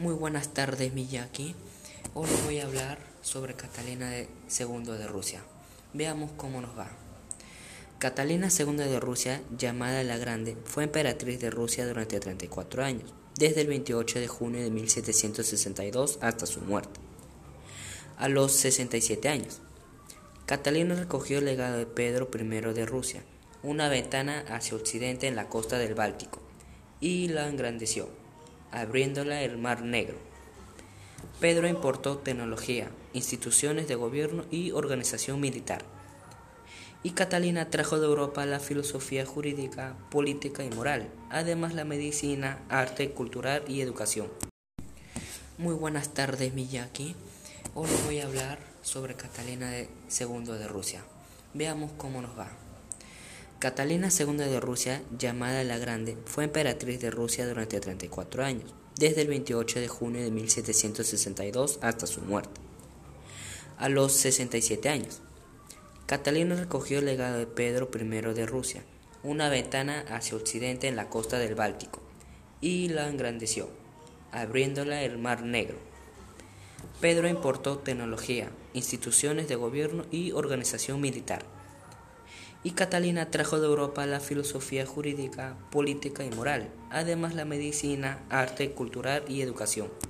Muy buenas tardes, Miyaki. Hoy voy a hablar sobre Catalina II de Rusia. Veamos cómo nos va. Catalina II de Rusia, llamada la Grande, fue emperatriz de Rusia durante 34 años, desde el 28 de junio de 1762 hasta su muerte. A los 67 años, Catalina recogió el legado de Pedro I de Rusia, una ventana hacia occidente en la costa del Báltico, y la engrandeció abriéndola el Mar Negro. Pedro importó tecnología, instituciones de gobierno y organización militar. Y Catalina trajo de Europa la filosofía jurídica, política y moral, además la medicina, arte, cultural y educación. Muy buenas tardes, Miyaki. Hoy voy a hablar sobre Catalina II de Rusia. Veamos cómo nos va. Catalina II de Rusia, llamada la Grande, fue emperatriz de Rusia durante 34 años, desde el 28 de junio de 1762 hasta su muerte. A los 67 años, Catalina recogió el legado de Pedro I de Rusia, una ventana hacia occidente en la costa del Báltico, y la engrandeció, abriéndola el Mar Negro. Pedro importó tecnología, instituciones de gobierno y organización militar y Catalina trajo de Europa la filosofía jurídica, política y moral, además la medicina, arte, cultural y educación.